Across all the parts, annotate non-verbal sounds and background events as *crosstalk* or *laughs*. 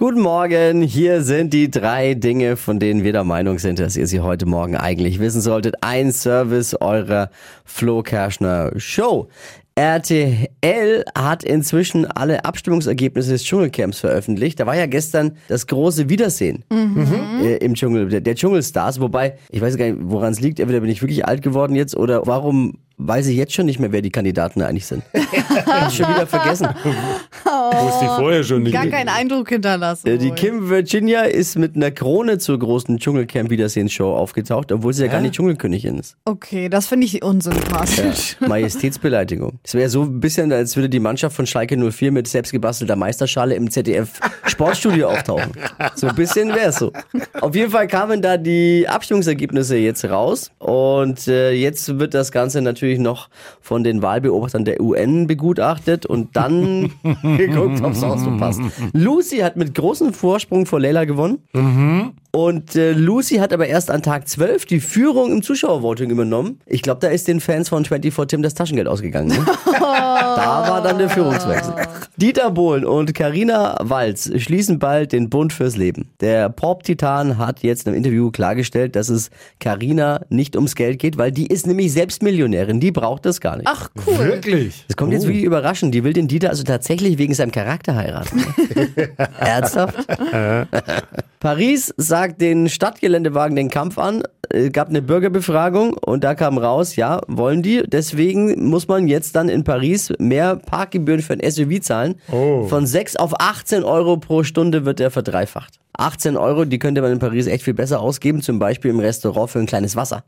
Guten Morgen, hier sind die drei Dinge, von denen wir der Meinung sind, dass ihr sie heute Morgen eigentlich wissen solltet. Ein Service eurer Flo Kerschner Show. RTL hat inzwischen alle Abstimmungsergebnisse des Dschungelcamps veröffentlicht. Da war ja gestern das große Wiedersehen äh, im Dschungel, der, der Dschungelstars. Wobei, ich weiß gar nicht, woran es liegt. Entweder bin ich wirklich alt geworden jetzt oder warum weiß ich jetzt schon nicht mehr, wer die Kandidaten eigentlich sind. *laughs* Ich schon wieder vergessen. *laughs* Wusste ich vorher schon nicht. Gar keinen Eindruck hinterlassen. Äh, Die. Kim Virginia ist mit einer Krone zur großen Dschungelcamp-Wiedersehensshow aufgetaucht, obwohl sie ja gar nicht Dschungelkönigin ist. Okay, das finde ich unsympathisch. Majestätsbeleidigung. Es wäre so ein bisschen, als würde die Mannschaft von Schalke 04 mit selbstgebastelter Meisterschale im ZDF Sportstudio auftauchen. So ein bisschen wäre es so. Auf jeden Fall kamen da die Abstimmungsergebnisse jetzt raus und äh, jetzt wird das Ganze natürlich noch von den Wahlbeobachtern der UN begutachtet und dann *laughs* geguckt, ob es auch so passt. *laughs* Lucy hat mit großem Vorsprung vor Leila gewonnen. Und äh, Lucy hat aber erst an Tag 12 die Führung im Zuschauervoting übernommen. Ich glaube, da ist den Fans von 24 Tim das Taschengeld ausgegangen. Ne? *laughs* da war dann der Führungswechsel. Dieter Bohlen und Karina Walz schließen bald den Bund fürs Leben. Der Pop-Titan hat jetzt im Interview klargestellt, dass es Karina nicht ums Geld geht, weil die ist nämlich selbst Millionärin. Die braucht das gar nicht. Ach, cool. Wirklich? Das kommt jetzt wirklich überraschend. Die will den Dieter also tatsächlich wegen seinem Charakter heiraten. *laughs* Ernsthaft? Paris sagt den Stadtgeländewagen den Kampf an. Es gab eine Bürgerbefragung und da kam raus, ja, wollen die. Deswegen muss man jetzt dann in Paris mehr Parkgebühren für ein SUV zahlen. Oh. Von 6 auf 18 Euro pro Stunde wird der verdreifacht. 18 Euro, die könnte man in Paris echt viel besser ausgeben, zum Beispiel im Restaurant für ein kleines Wasser.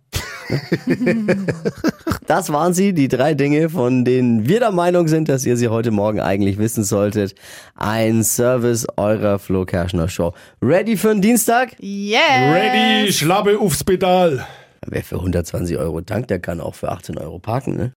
*laughs* Das waren sie, die drei Dinge, von denen wir der Meinung sind, dass ihr sie heute Morgen eigentlich wissen solltet. Ein Service eurer Flo Kerschner Show. Ready für den Dienstag? Yes. Ready, Schlappe aufs Pedal. Wer für 120 Euro tankt, der kann auch für 18 Euro parken, ne?